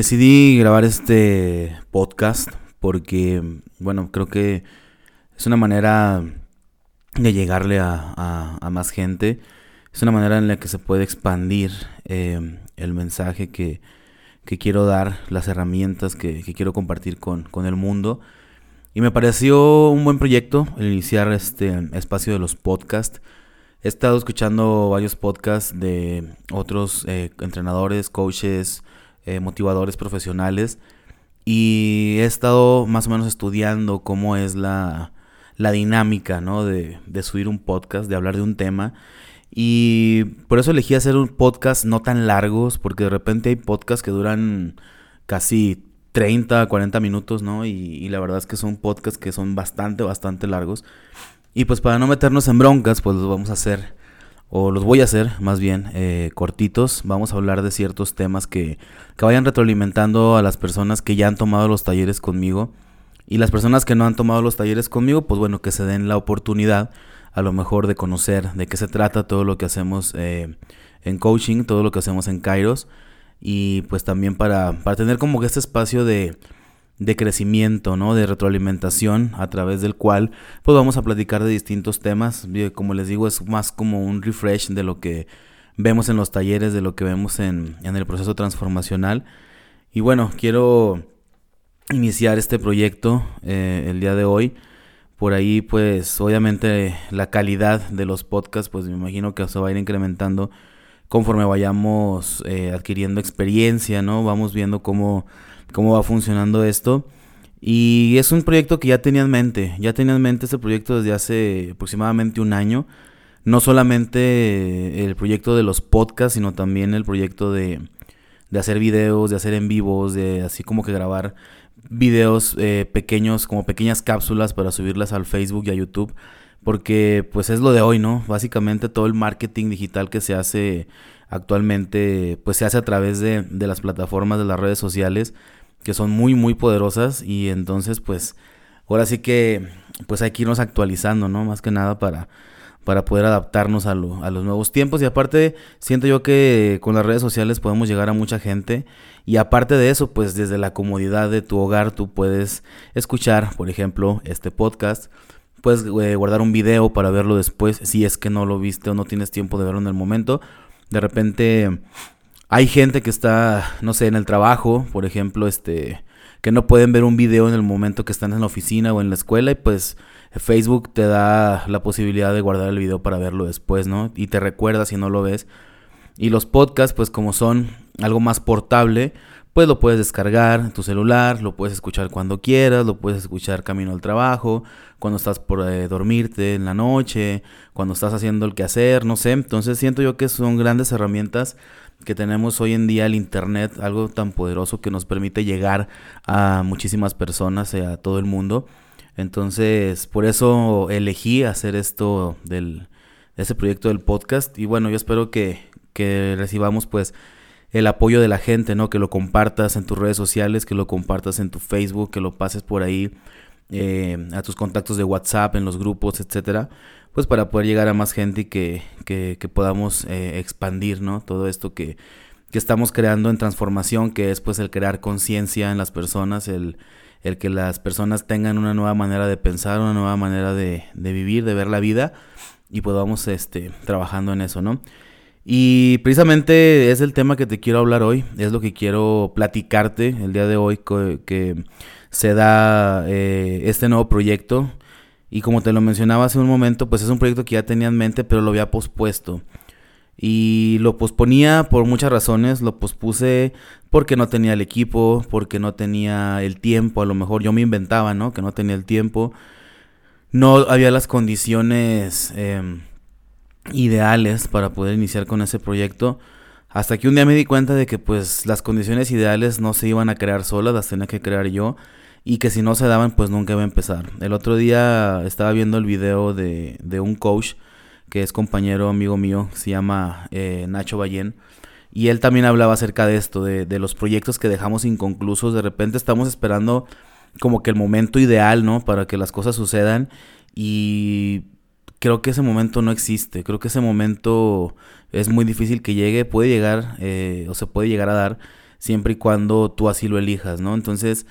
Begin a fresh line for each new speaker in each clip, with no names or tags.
Decidí grabar este podcast porque, bueno, creo que es una manera de llegarle a, más gente. Es una manera en la que se puede expandir eh, el mensaje que, quiero dar, las herramientas que, quiero compartir con, el mundo. Y me pareció un buen proyecto iniciar este espacio de los podcasts. He estado escuchando varios podcasts de otros eh, entrenadores, coaches, eh, motivadores profesionales y he estado más o menos estudiando cómo es la, la dinámica ¿no? de, de subir un podcast, de hablar de un tema. Y por eso elegí hacer un podcast no tan largos, porque de repente hay podcasts que duran casi 30, 40 minutos, ¿no? Y, y, la verdad es que son podcasts que son bastante, bastante largos. Y pues para no meternos en broncas, pues los vamos a hacer o los voy a hacer más bien eh, cortitos. Vamos a hablar de ciertos temas que, que vayan retroalimentando a las personas que ya han tomado los talleres conmigo. Y las personas que no han tomado los talleres conmigo, pues bueno, que se den la oportunidad a lo mejor de conocer de qué se trata todo lo que hacemos eh, en coaching, todo lo que hacemos en Kairos. Y pues también para, para tener como que este espacio de, de crecimiento, ¿no? De retroalimentación a través del cual pues vamos a platicar de distintos temas. Como les digo, es más como un refresh de lo que vemos en los talleres, de lo que vemos en, el proceso transformacional. Y bueno, quiero iniciar este proyecto eh, el día de hoy. Por ahí, pues, obviamente la calidad de los podcasts, pues me imagino que se va a ir incrementando conforme vayamos eh, adquiriendo experiencia, ¿no? Vamos viendo cómo cómo va funcionando esto. Y es un proyecto que ya tenía en mente, ya tenía en mente este proyecto desde hace aproximadamente un año. No solamente el proyecto de los podcasts, sino también el proyecto de, de hacer videos, de hacer en vivos, de así como que grabar videos eh, pequeños, como pequeñas cápsulas para subirlas al Facebook y a YouTube. Porque pues es lo de hoy, ¿no? Básicamente todo el marketing digital que se hace actualmente, pues se hace a través de, de las plataformas, de las redes sociales que son muy, muy poderosas y entonces pues ahora sí que pues hay que irnos actualizando, ¿no? Más que nada para, para poder adaptarnos a, lo, a los nuevos tiempos y aparte siento yo que con las redes sociales podemos llegar a mucha gente y aparte de eso pues desde la comodidad de tu hogar tú puedes escuchar por ejemplo este podcast puedes eh, guardar un video para verlo después si es que no lo viste o no tienes tiempo de verlo en el momento de repente hay gente que está, no sé, en el trabajo, por ejemplo, este, que no pueden ver un video en el momento que están en la oficina o en la escuela y pues Facebook te da la posibilidad de guardar el video para verlo después, ¿no? Y te recuerda si no lo ves. Y los podcasts, pues como son algo más portable, pues lo puedes descargar en tu celular, lo puedes escuchar cuando quieras, lo puedes escuchar camino al trabajo, cuando estás por eh, dormirte en la noche, cuando estás haciendo el quehacer, no sé. Entonces siento yo que son grandes herramientas que tenemos hoy en día el Internet, algo tan poderoso que nos permite llegar a muchísimas personas, eh, a todo el mundo. Entonces, por eso elegí hacer esto del ese proyecto del podcast y bueno, yo espero que, que recibamos pues el apoyo de la gente, ¿no? Que lo compartas en tus redes sociales, que lo compartas en tu Facebook, que lo pases por ahí eh, a tus contactos de WhatsApp, en los grupos, etcétera pues para poder llegar a más gente y que, que, podamos eh, expandir, ¿no? Todo esto que, que, estamos creando en transformación, que es pues el crear conciencia en las personas, el, el, que las personas tengan una nueva manera de pensar, una nueva manera de, de vivir, de ver la vida y podamos este, trabajando en eso, ¿no? Y precisamente es el tema que te quiero hablar hoy, es lo que quiero platicarte el día de hoy que, se da eh, este nuevo proyecto y como te lo mencionaba hace un momento, pues es un proyecto que ya tenía en mente, pero lo había pospuesto. Y lo posponía por muchas razones. Lo pospuse porque no tenía el equipo, porque no tenía el tiempo. A lo mejor yo me inventaba, ¿no? Que no tenía el tiempo. No había las condiciones em, ideales para poder iniciar con ese proyecto. Hasta que un día me di cuenta de que pues las condiciones ideales no se iban a crear solas, las tenía que crear yo y que si no se daban pues nunca iba a empezar. El otro día estaba viendo el video de, de un coach que es compañero amigo mío, se llama eh, Nacho Ballén. Y él también hablaba acerca de esto, de, de, los proyectos que dejamos inconclusos. De repente estamos esperando como que el momento ideal, ¿no? Para que las cosas sucedan. Y creo que ese momento no existe. Creo que ese momento es muy difícil que llegue. Puede llegar eh, o se puede llegar a dar siempre y cuando tú así lo elijas, ¿no? Entonces,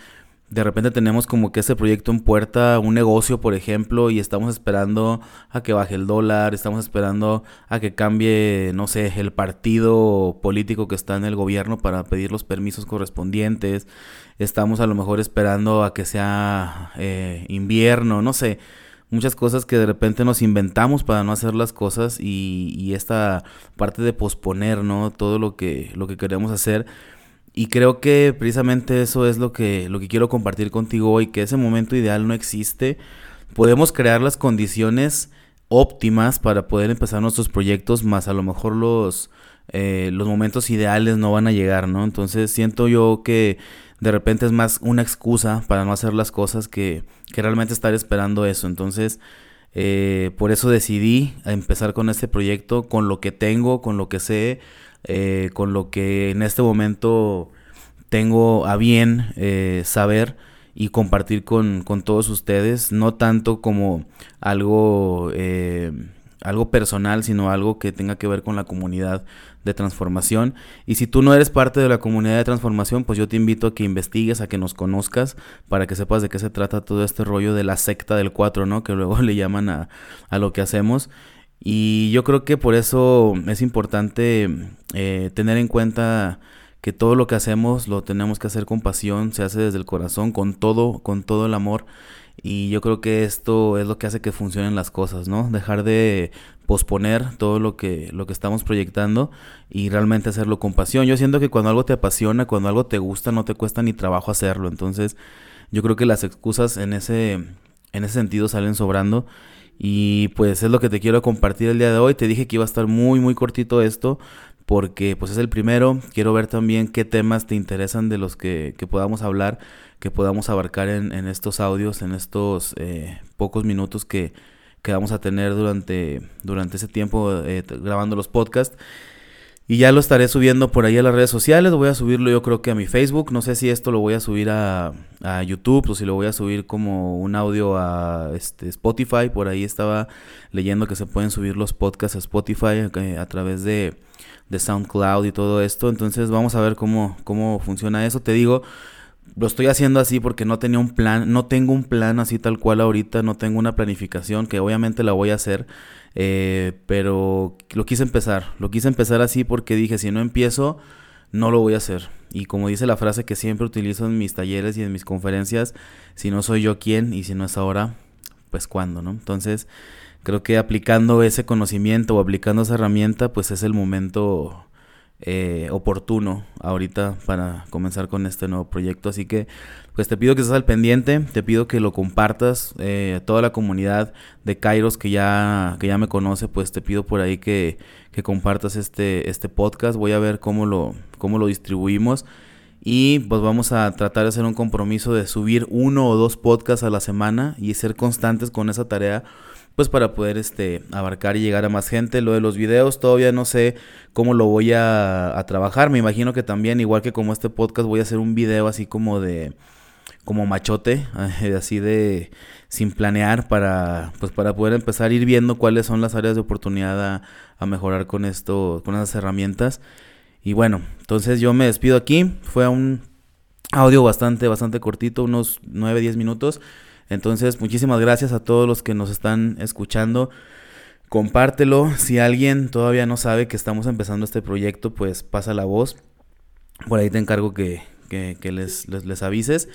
de repente tenemos como que ese proyecto en puerta, un negocio, por ejemplo, y estamos esperando a que baje el dólar, estamos esperando a que cambie, no sé, el partido político que está en el gobierno para pedir los permisos correspondientes, estamos a lo mejor esperando a que sea eh, invierno, no sé, muchas cosas que de repente nos inventamos para no hacer las cosas y, esta parte de posponer, ¿no? Todo lo que, lo que queremos hacer y creo que precisamente eso es lo que, lo que quiero compartir contigo hoy, que ese momento ideal no existe. Podemos crear las condiciones óptimas para poder empezar nuestros proyectos, más a lo mejor los, eh, los momentos ideales no van a llegar, ¿no? Entonces siento yo que de repente es más una excusa para no hacer las cosas que, que realmente estar esperando eso. Entonces, eh, por eso decidí empezar con este proyecto, con lo que tengo, con lo que sé, eh, con lo que en este momento tengo a bien eh, saber y compartir con, todos ustedes, no tanto como algo, eh, algo personal, sino algo que tenga que ver con la comunidad de transformación. Y si tú no eres parte de la comunidad de transformación, pues yo te invito a que investigues, a que nos conozcas, para que sepas de qué se trata todo este rollo de la secta del 4, ¿no? Que luego le llaman a, a lo que hacemos. Y yo creo que por eso es importante eh, tener en cuenta que todo lo que hacemos lo tenemos que hacer con pasión, se hace desde el corazón, con todo, con todo el amor. Y yo creo que esto es lo que hace que funcionen las cosas, ¿no? Dejar de posponer todo lo que, lo que estamos proyectando y realmente hacerlo con pasión. Yo siento que cuando algo te apasiona, cuando algo te gusta, no te cuesta ni trabajo hacerlo. Entonces, yo creo que las excusas en ese, en ese sentido salen sobrando y pues es lo que te quiero compartir el día de hoy. Te dije que iba a estar muy, muy cortito esto porque pues es el primero. Quiero ver también qué temas te interesan de los que, podamos hablar, que podamos abarcar en, estos audios, en estos eh, pocos minutos que, que, vamos a tener durante, durante ese tiempo eh, grabando los podcasts. Y ya lo estaré subiendo por ahí a las redes sociales. Voy a subirlo yo creo que a mi Facebook. No sé si esto lo voy a subir a, YouTube o si lo voy a subir como un audio a este, Spotify. Por ahí estaba leyendo que se pueden subir los podcasts a Spotify eh, a, través de, de, SoundCloud y todo esto. Entonces vamos a ver cómo, cómo funciona eso. Te digo, lo estoy haciendo así porque no tenía un plan. No tengo un plan así tal cual ahorita. No tengo una planificación que obviamente la voy a hacer. Eh, pero lo quise empezar, lo quise empezar así porque dije, si no empiezo, no lo voy a hacer. Y como dice la frase que siempre utilizo en mis talleres y en mis conferencias, si no soy yo quien y si no es ahora, pues cuándo, ¿no? Entonces, creo que aplicando ese conocimiento o aplicando esa herramienta, pues es el momento eh, oportuno ahorita para comenzar con este nuevo proyecto. Así que pues te pido que estés al pendiente, te pido que lo compartas, eh, toda la comunidad de Kairos que ya, que ya me conoce, pues te pido por ahí que, que compartas este, este podcast. Voy a ver cómo lo, cómo lo distribuimos. Y pues vamos a tratar de hacer un compromiso de subir uno o dos podcasts a la semana y ser constantes con esa tarea pues para poder este, abarcar y llegar a más gente. Lo de los videos todavía no sé cómo lo voy a, trabajar. Me imagino que también, igual que como este podcast, voy a hacer un video así como de como machote, así de sin planear para pues para poder empezar a ir viendo cuáles son las áreas de oportunidad a, mejorar con esto, con esas herramientas. Y bueno, entonces yo me despido aquí. Fue un audio bastante, bastante cortito, unos 9, 10 minutos. Entonces, muchísimas gracias a todos los que nos están escuchando. Compártelo. Si alguien todavía no sabe que estamos empezando este proyecto, pues pasa la voz. Por ahí te encargo que, les, les, avises.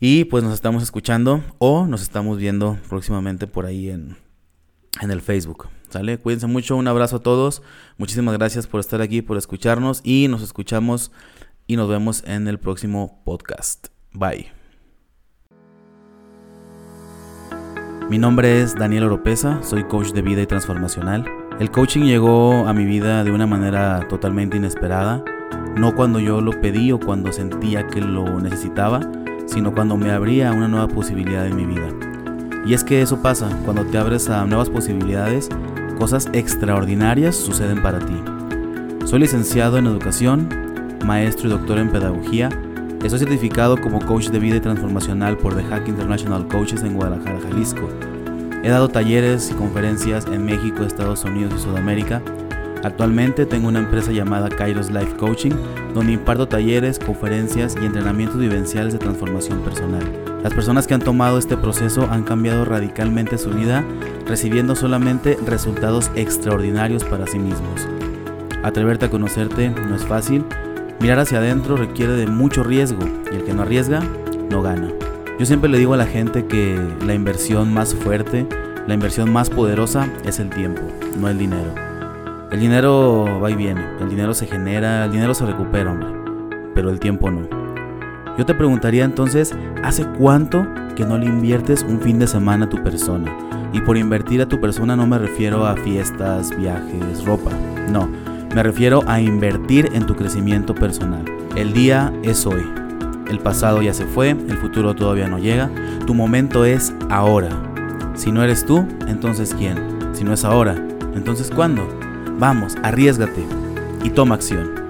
Y pues nos estamos escuchando o nos estamos viendo próximamente por ahí en, en el Facebook. ¿Sale? Cuídense mucho. Un abrazo a todos. Muchísimas gracias por estar aquí, por escucharnos. Y nos escuchamos y nos vemos en el próximo podcast. Bye. Mi nombre es Daniel Oropesa, soy coach de vida y transformacional. El coaching llegó a mi vida de una manera totalmente inesperada, no cuando yo lo pedí o cuando sentía que lo necesitaba, sino cuando me abría una nueva posibilidad en mi vida. Y es que eso pasa, cuando te abres a nuevas posibilidades, cosas extraordinarias suceden para ti. Soy licenciado en educación, maestro y doctor en pedagogía, Estoy certificado como coach de vida y transformacional por The Hack International Coaches en Guadalajara, Jalisco. He dado talleres y conferencias en México, Estados Unidos y Sudamérica. Actualmente tengo una empresa llamada Kairos Life Coaching, donde imparto talleres, conferencias y entrenamientos vivenciales de transformación personal. Las personas que han tomado este proceso han cambiado radicalmente su vida, recibiendo solamente resultados extraordinarios para sí mismos. Atreverte a conocerte no es fácil, mirar hacia adentro requiere de mucho riesgo y el que no arriesga, no gana. Yo siempre le digo a la gente que la inversión más fuerte, la inversión más poderosa es el tiempo, no el dinero. El dinero va y viene, el dinero se genera, el dinero se recupera, hombre, pero el tiempo no. Yo te preguntaría entonces, ¿hace cuánto que no le inviertes un fin de semana a tu persona? Y por invertir a tu persona no me refiero a fiestas, viajes, ropa, no, me refiero a invertir en tu crecimiento personal. El día es hoy. El pasado ya se fue, el futuro todavía no llega, tu momento es ahora. Si no eres tú, entonces ¿quién? Si no es ahora, entonces ¿cuándo? Vamos, arriesgate y toma acción.